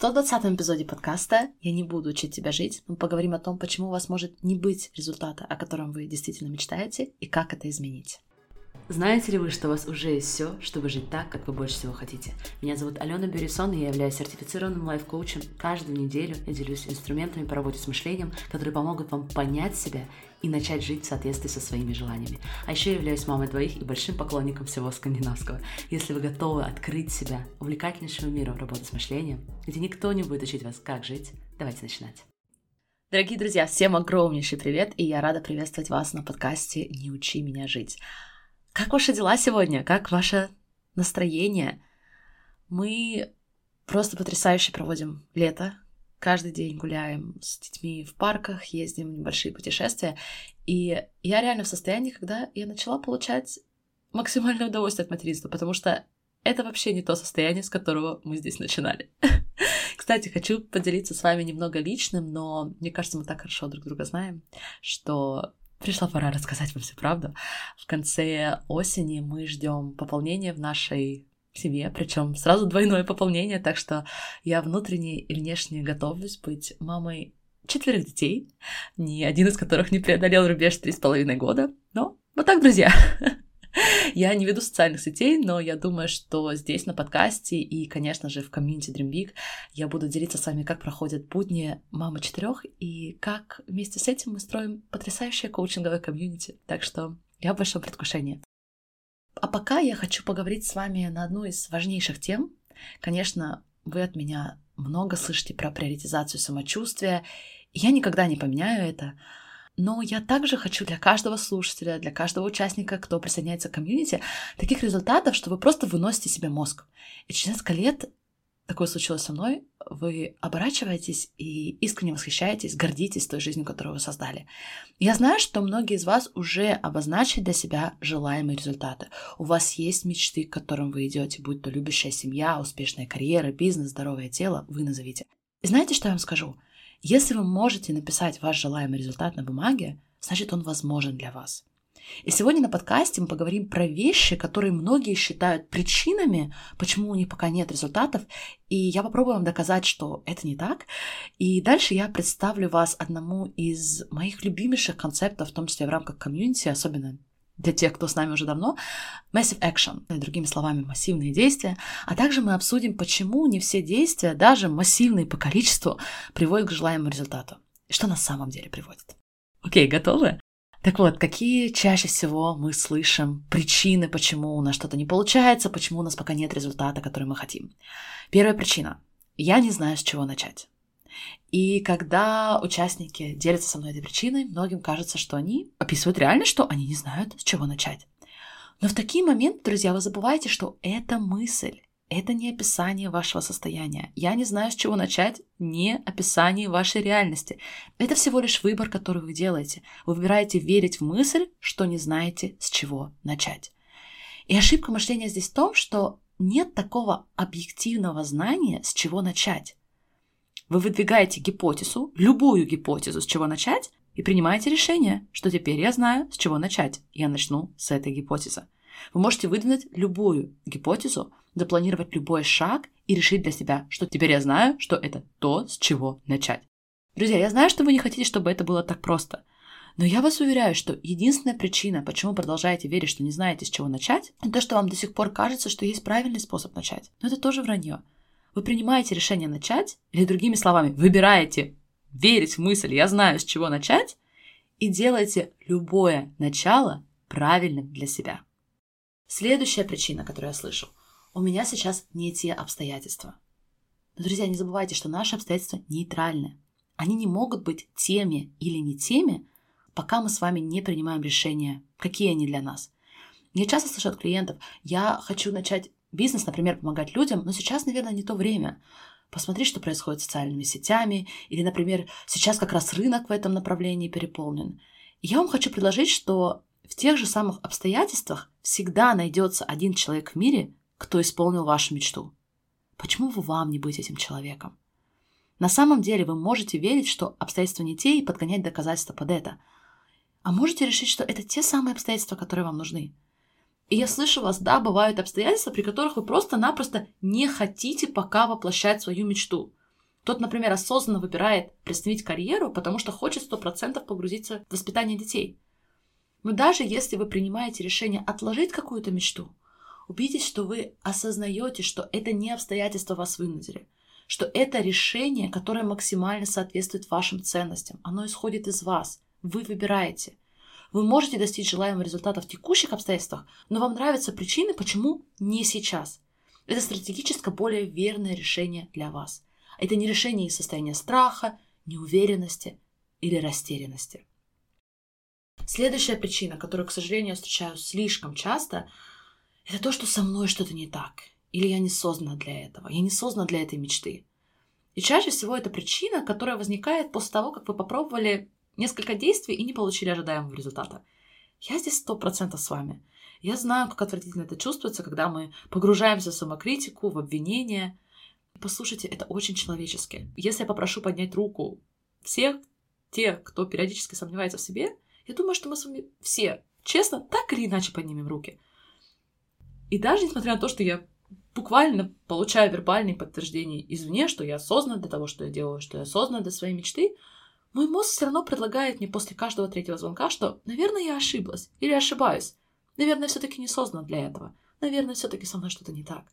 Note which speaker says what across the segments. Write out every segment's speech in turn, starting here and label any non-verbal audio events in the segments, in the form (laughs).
Speaker 1: 120 эпизоде подкаста «Я не буду учить тебя жить». Мы поговорим о том, почему у вас может не быть результата, о котором вы действительно мечтаете, и как это изменить. Знаете ли вы, что у вас уже есть все, чтобы жить так, как вы больше всего хотите? Меня зовут Алена Бюрисон, и я являюсь сертифицированным лайф-коучем. Каждую неделю я делюсь инструментами по работе с мышлением, которые помогут вам понять себя и начать жить в соответствии со своими желаниями. А еще я являюсь мамой двоих и большим поклонником всего скандинавского. Если вы готовы открыть себя увлекательнейшему миру работы с мышлением, где никто не будет учить вас, как жить, давайте начинать. Дорогие друзья, всем огромнейший привет, и я рада приветствовать вас на подкасте «Не учи меня жить». Как ваши дела сегодня? Как ваше настроение? Мы просто потрясающе проводим лето. Каждый день гуляем с детьми в парках, ездим в небольшие путешествия. И я реально в состоянии, когда я начала получать максимальное удовольствие от материнства, потому что это вообще не то состояние, с которого мы здесь начинали. (laughs) Кстати, хочу поделиться с вами немного личным, но мне кажется, мы так хорошо друг друга знаем, что Пришла пора рассказать вам всю правду. В конце осени мы ждем пополнения в нашей семье, причем сразу двойное пополнение, так что я внутренне и внешне готовлюсь быть мамой четверых детей, ни один из которых не преодолел рубеж три с половиной года. Но вот так, друзья. (laughs) Я не веду социальных сетей, но я думаю, что здесь на подкасте и, конечно же, в комьюнити Dream Big я буду делиться с вами, как проходят будни мамы четырех и как вместе с этим мы строим потрясающее коучинговое комьюнити. Так что я в большом предвкушении. А пока я хочу поговорить с вами на одну из важнейших тем. Конечно, вы от меня много слышите про приоритизацию самочувствия. Я никогда не поменяю это. Но я также хочу для каждого слушателя, для каждого участника, кто присоединяется к комьюнити, таких результатов, что вы просто выносите себе мозг. И через несколько лет такое случилось со мной, вы оборачиваетесь и искренне восхищаетесь, гордитесь той жизнью, которую вы создали. Я знаю, что многие из вас уже обозначили для себя желаемые результаты. У вас есть мечты, к которым вы идете, будь то любящая семья, успешная карьера, бизнес, здоровое тело, вы назовите. И знаете, что я вам скажу? Если вы можете написать ваш желаемый результат на бумаге, значит он возможен для вас. И сегодня на подкасте мы поговорим про вещи, которые многие считают причинами, почему у них пока нет результатов. И я попробую вам доказать, что это не так. И дальше я представлю вас одному из моих любимейших концептов, в том числе в рамках комьюнити, особенно для тех, кто с нами уже давно, massive action, другими словами, массивные действия, а также мы обсудим, почему не все действия, даже массивные по количеству, приводят к желаемому результату. И что на самом деле приводит. Окей, готовы? Так вот, какие чаще всего мы слышим причины, почему у нас что-то не получается, почему у нас пока нет результата, который мы хотим? Первая причина. Я не знаю, с чего начать. И когда участники делятся со мной этой причиной, многим кажется, что они описывают реально, что они не знают, с чего начать. Но в такие моменты, друзья, вы забываете, что это мысль. Это не описание вашего состояния. Я не знаю, с чего начать, не описание вашей реальности. Это всего лишь выбор, который вы делаете. Вы выбираете верить в мысль, что не знаете, с чего начать. И ошибка мышления здесь в том, что нет такого объективного знания, с чего начать. Вы выдвигаете гипотезу, любую гипотезу, с чего начать, и принимаете решение, что теперь я знаю, с чего начать. Я начну с этой гипотезы. Вы можете выдвинуть любую гипотезу, запланировать любой шаг и решить для себя, что теперь я знаю, что это то, с чего начать. Друзья, я знаю, что вы не хотите, чтобы это было так просто. Но я вас уверяю, что единственная причина, почему продолжаете верить, что не знаете, с чего начать, это то, что вам до сих пор кажется, что есть правильный способ начать. Но это тоже вранье. Вы принимаете решение начать, или другими словами, выбираете верить в мысль «я знаю, с чего начать», и делаете любое начало правильным для себя. Следующая причина, которую я слышу. У меня сейчас не те обстоятельства. Но, друзья, не забывайте, что наши обстоятельства нейтральны. Они не могут быть теми или не теми, пока мы с вами не принимаем решения, какие они для нас. Я часто слышу от клиентов, я хочу начать бизнес, например, помогать людям, но сейчас, наверное, не то время. Посмотри, что происходит с социальными сетями, или, например, сейчас как раз рынок в этом направлении переполнен. И я вам хочу предложить, что в тех же самых обстоятельствах всегда найдется один человек в мире, кто исполнил вашу мечту. Почему бы вам не быть этим человеком? На самом деле вы можете верить, что обстоятельства не те и подгонять доказательства под это. А можете решить, что это те самые обстоятельства, которые вам нужны. И я слышу вас, да, бывают обстоятельства, при которых вы просто-напросто не хотите пока воплощать свою мечту. Кто-то, например, осознанно выбирает приостановить карьеру, потому что хочет 100% погрузиться в воспитание детей. Но даже если вы принимаете решение отложить какую-то мечту, убедитесь, что вы осознаете, что это не обстоятельства вас вынудили, что это решение, которое максимально соответствует вашим ценностям. Оно исходит из вас. Вы выбираете. Вы можете достичь желаемого результата в текущих обстоятельствах, но вам нравятся причины, почему не сейчас. Это стратегически более верное решение для вас. Это не решение из состояния страха, неуверенности или растерянности. Следующая причина, которую, к сожалению, я встречаю слишком часто, это то, что со мной что-то не так. Или я не создана для этого. Я не создана для этой мечты. И чаще всего это причина, которая возникает после того, как вы попробовали несколько действий и не получили ожидаемого результата. Я здесь сто процентов с вами. Я знаю, как отвратительно это чувствуется, когда мы погружаемся в самокритику, в обвинение. Послушайте, это очень человечески. Если я попрошу поднять руку всех тех, кто периодически сомневается в себе, я думаю, что мы с вами все, честно, так или иначе поднимем руки. И даже несмотря на то, что я буквально получаю вербальные подтверждения извне, что я осознанна для того, что я делаю, что я осознанна для своей мечты, мой мозг все равно предлагает мне после каждого третьего звонка, что, наверное, я ошиблась или ошибаюсь. Наверное, все-таки не создана для этого. Наверное, все-таки со мной что-то не так.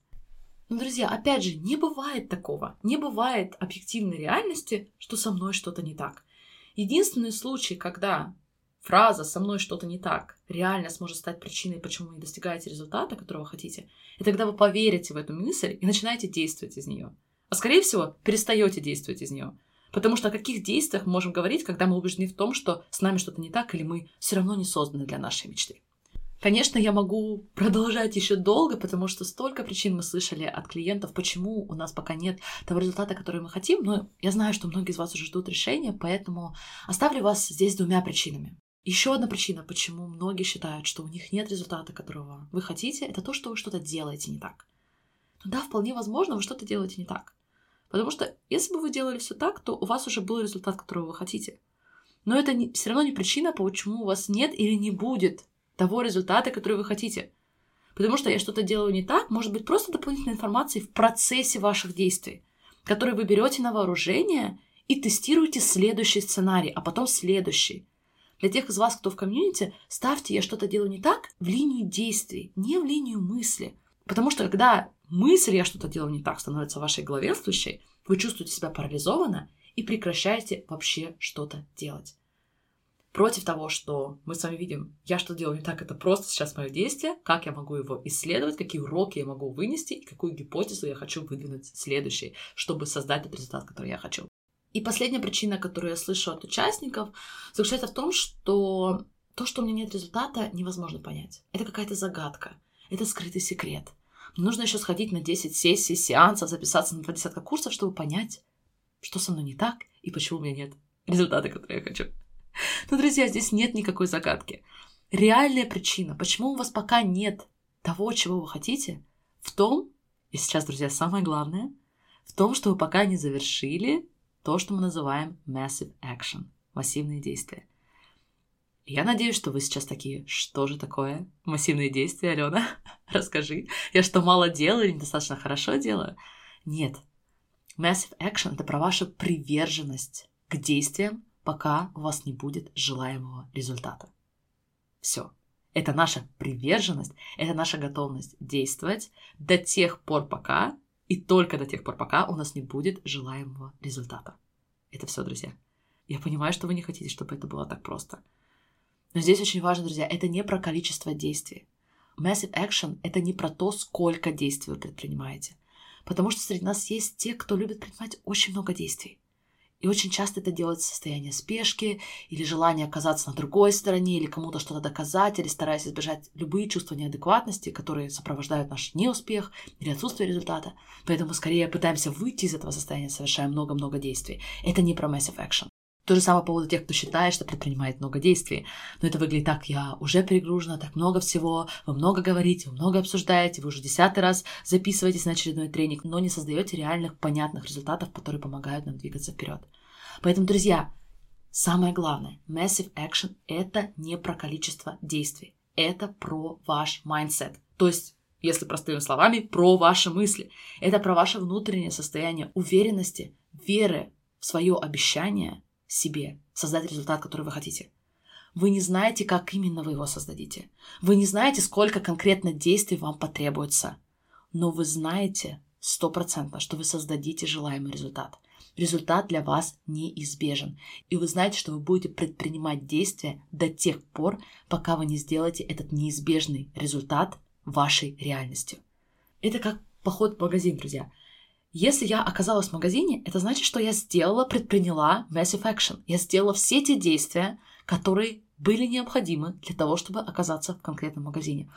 Speaker 1: Но, друзья, опять же, не бывает такого. Не бывает объективной реальности, что со мной что-то не так. Единственный случай, когда фраза «со мной что-то не так» реально сможет стать причиной, почему вы не достигаете результата, которого хотите, и тогда вы поверите в эту мысль и начинаете действовать из нее. А скорее всего, перестаете действовать из нее. Потому что о каких действиях мы можем говорить, когда мы убеждены в том, что с нами что-то не так, или мы все равно не созданы для нашей мечты. Конечно, я могу продолжать еще долго, потому что столько причин мы слышали от клиентов, почему у нас пока нет того результата, который мы хотим. Но я знаю, что многие из вас уже ждут решения, поэтому оставлю вас здесь двумя причинами. Еще одна причина, почему многие считают, что у них нет результата, которого вы хотите, это то, что вы что-то делаете не так. Ну да, вполне возможно, вы что-то делаете не так. Потому что если бы вы делали все так, то у вас уже был результат, которого вы хотите. Но это не, все равно не причина, почему у вас нет или не будет того результата, который вы хотите. Потому что я что-то делаю не так, может быть просто дополнительной информации в процессе ваших действий, которые вы берете на вооружение и тестируете следующий сценарий, а потом следующий. Для тех из вас, кто в комьюнити, ставьте «я что-то делаю не так» в линию действий, не в линию мысли. Потому что когда мысль «я что-то делаю не так» становится вашей главенствующей, вы чувствуете себя парализованно и прекращаете вообще что-то делать. Против того, что мы с вами видим, я что делаю не так, это просто сейчас мое действие, как я могу его исследовать, какие уроки я могу вынести и какую гипотезу я хочу выдвинуть следующей, чтобы создать тот результат, который я хочу. И последняя причина, которую я слышу от участников, заключается в том, что то, что у меня нет результата, невозможно понять. Это какая-то загадка, это скрытый секрет. Нужно еще сходить на 10 сессий, сеансов, записаться на 20 курсов, чтобы понять, что со мной не так и почему у меня нет результата, который я хочу. Но, друзья, здесь нет никакой загадки. Реальная причина, почему у вас пока нет того, чего вы хотите, в том, и сейчас, друзья, самое главное, в том, что вы пока не завершили то, что мы называем massive action, массивные действия. Я надеюсь, что вы сейчас такие, что же такое массивные действия, Алена? (laughs) Расскажи. Я что, мало делаю или недостаточно хорошо делаю? Нет. Massive action — это про вашу приверженность к действиям, пока у вас не будет желаемого результата. Все. Это наша приверженность, это наша готовность действовать до тех пор, пока и только до тех пор, пока у нас не будет желаемого результата. Это все, друзья. Я понимаю, что вы не хотите, чтобы это было так просто — но здесь очень важно, друзья, это не про количество действий. Massive action — это не про то, сколько действий вы предпринимаете. Потому что среди нас есть те, кто любит предпринимать очень много действий. И очень часто это делает состояние спешки или желание оказаться на другой стороне, или кому-то что-то доказать, или стараясь избежать любые чувства неадекватности, которые сопровождают наш неуспех или отсутствие результата. Поэтому скорее пытаемся выйти из этого состояния, совершая много-много действий. Это не про massive action. То же самое по поводу тех, кто считает, что предпринимает много действий. Но это выглядит так, я уже перегружена, так много всего, вы много говорите, вы много обсуждаете, вы уже десятый раз записываетесь на очередной тренинг, но не создаете реальных, понятных результатов, которые помогают нам двигаться вперед. Поэтому, друзья, самое главное, massive action — это не про количество действий, это про ваш mindset. То есть если простыми словами, про ваши мысли. Это про ваше внутреннее состояние уверенности, веры в свое обещание себе создать результат, который вы хотите. Вы не знаете, как именно вы его создадите. Вы не знаете, сколько конкретно действий вам потребуется. Но вы знаете стопроцентно, что вы создадите желаемый результат. Результат для вас неизбежен. И вы знаете, что вы будете предпринимать действия до тех пор, пока вы не сделаете этот неизбежный результат вашей реальностью. Это как поход в магазин, друзья. Если я оказалась в магазине, это значит, что я сделала, предприняла massive action. Я сделала все те действия, которые были необходимы для того, чтобы оказаться в конкретном магазине.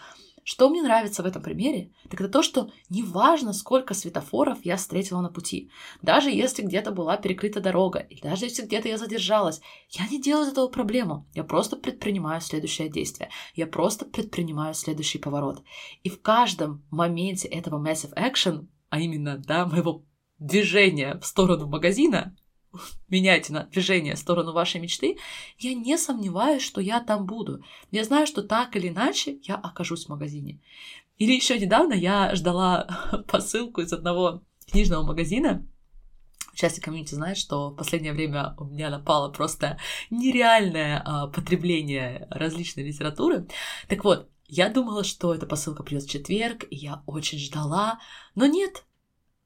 Speaker 1: Что мне нравится в этом примере, так это то, что неважно, сколько светофоров я встретила на пути, даже если где-то была перекрыта дорога, и даже если где-то я задержалась, я не делаю из этого проблему. Я просто предпринимаю следующее действие. Я просто предпринимаю следующий поворот. И в каждом моменте этого massive action, а именно, да, моего движения в сторону магазина, (laughs) меняйте на движение в сторону вашей мечты, я не сомневаюсь, что я там буду. Я знаю, что так или иначе я окажусь в магазине. Или еще недавно я ждала (laughs) посылку из одного книжного магазина. Часть комьюнити знает, что в последнее время у меня напало просто нереальное а, потребление различной литературы. Так вот, я думала, что эта посылка придет в четверг, и я очень ждала, но нет,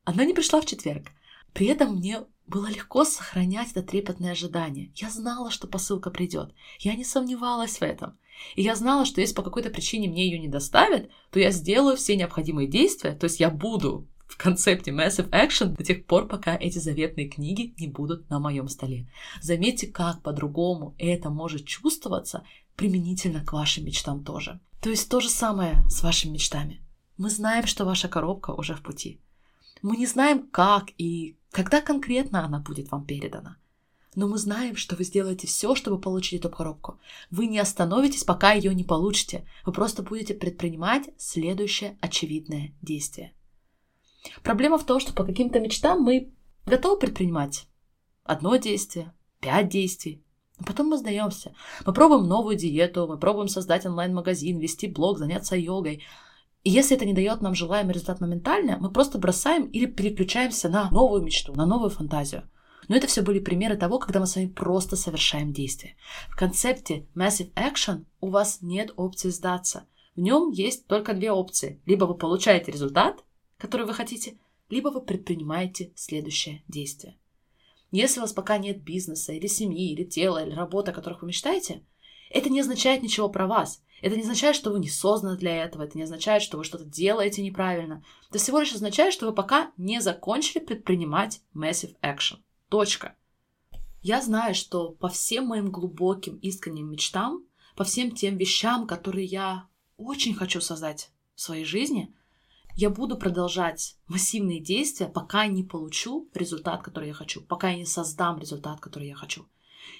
Speaker 1: она не пришла в четверг. При этом мне было легко сохранять это трепетное ожидание. Я знала, что посылка придет. Я не сомневалась в этом. И я знала, что если по какой-то причине мне ее не доставят, то я сделаю все необходимые действия, то есть я буду в концепте Massive Action до тех пор, пока эти заветные книги не будут на моем столе. Заметьте, как по-другому это может чувствоваться применительно к вашим мечтам тоже. То есть то же самое с вашими мечтами. Мы знаем, что ваша коробка уже в пути. Мы не знаем, как и когда конкретно она будет вам передана. Но мы знаем, что вы сделаете все, чтобы получить эту коробку. Вы не остановитесь, пока ее не получите. Вы просто будете предпринимать следующее очевидное действие. Проблема в том, что по каким-то мечтам мы готовы предпринимать одно действие, пять действий, но потом мы сдаемся. Мы пробуем новую диету, мы пробуем создать онлайн-магазин, вести блог, заняться йогой. И если это не дает нам желаемый результат моментально, мы просто бросаем или переключаемся на новую мечту, на новую фантазию. Но это все были примеры того, когда мы с вами просто совершаем действие. В концепте Massive Action у вас нет опции сдаться. В нем есть только две опции. Либо вы получаете результат, который вы хотите, либо вы предпринимаете следующее действие. Если у вас пока нет бизнеса, или семьи, или тела, или работы, о которых вы мечтаете, это не означает ничего про вас. Это не означает, что вы не созданы для этого, это не означает, что вы что-то делаете неправильно. Это всего лишь означает, что вы пока не закончили предпринимать massive action. Точка. Я знаю, что по всем моим глубоким искренним мечтам, по всем тем вещам, которые я очень хочу создать в своей жизни, я буду продолжать массивные действия, пока я не получу результат, который я хочу, пока я не создам результат, который я хочу.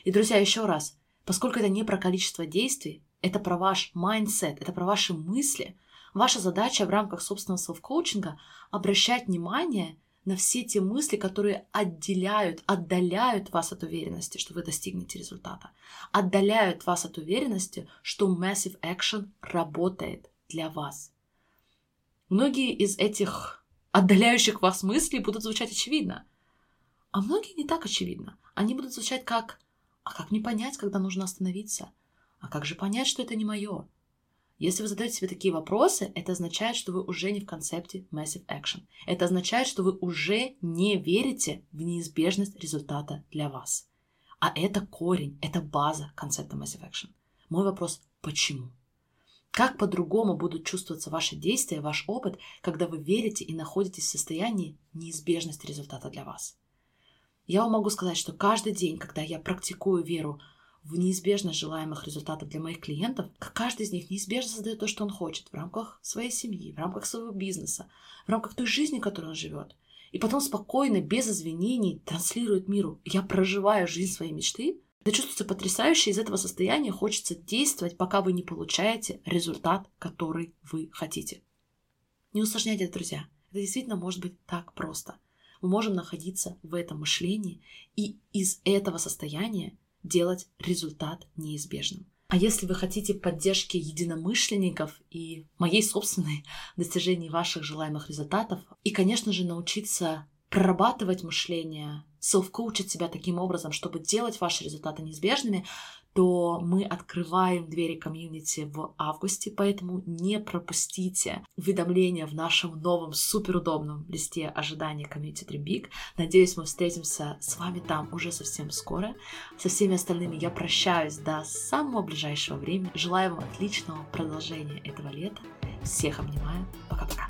Speaker 1: И, друзья, еще раз, поскольку это не про количество действий, это про ваш mindset, это про ваши мысли. Ваша задача в рамках собственного селф-коучинга обращать внимание на все те мысли, которые отделяют, отдаляют вас от уверенности, что вы достигнете результата. Отдаляют вас от уверенности, что Massive Action работает для вас. Многие из этих отдаляющих вас мыслей будут звучать очевидно, а многие не так очевидно. Они будут звучать как «А как мне понять, когда нужно остановиться?» А как же понять, что это не мое? Если вы задаете себе такие вопросы, это означает, что вы уже не в концепте Massive Action. Это означает, что вы уже не верите в неизбежность результата для вас. А это корень, это база концепта Massive Action. Мой вопрос – почему? Как по-другому будут чувствоваться ваши действия, ваш опыт, когда вы верите и находитесь в состоянии неизбежности результата для вас? Я вам могу сказать, что каждый день, когда я практикую веру в неизбежность желаемых результатов для моих клиентов, каждый из них неизбежно создает то, что он хочет в рамках своей семьи, в рамках своего бизнеса, в рамках той жизни, которой он живет. И потом спокойно, без извинений транслирует миру. Я проживаю жизнь своей мечты. Это чувствуется потрясающе. Из этого состояния хочется действовать, пока вы не получаете результат, который вы хотите. Не усложняйте друзья. Это действительно может быть так просто. Мы можем находиться в этом мышлении и из этого состояния делать результат неизбежным. А если вы хотите поддержки единомышленников и моей собственной (laughs) достижения ваших желаемых результатов, и, конечно же, научиться прорабатывать мышление селф-коучить себя таким образом, чтобы делать ваши результаты неизбежными, то мы открываем двери комьюнити в августе, поэтому не пропустите уведомления в нашем новом суперудобном листе ожидания комьюнити Dream Big. Надеюсь, мы встретимся с вами там уже совсем скоро. Со всеми остальными я прощаюсь до самого ближайшего времени. Желаю вам отличного продолжения этого лета. Всех обнимаю. Пока-пока.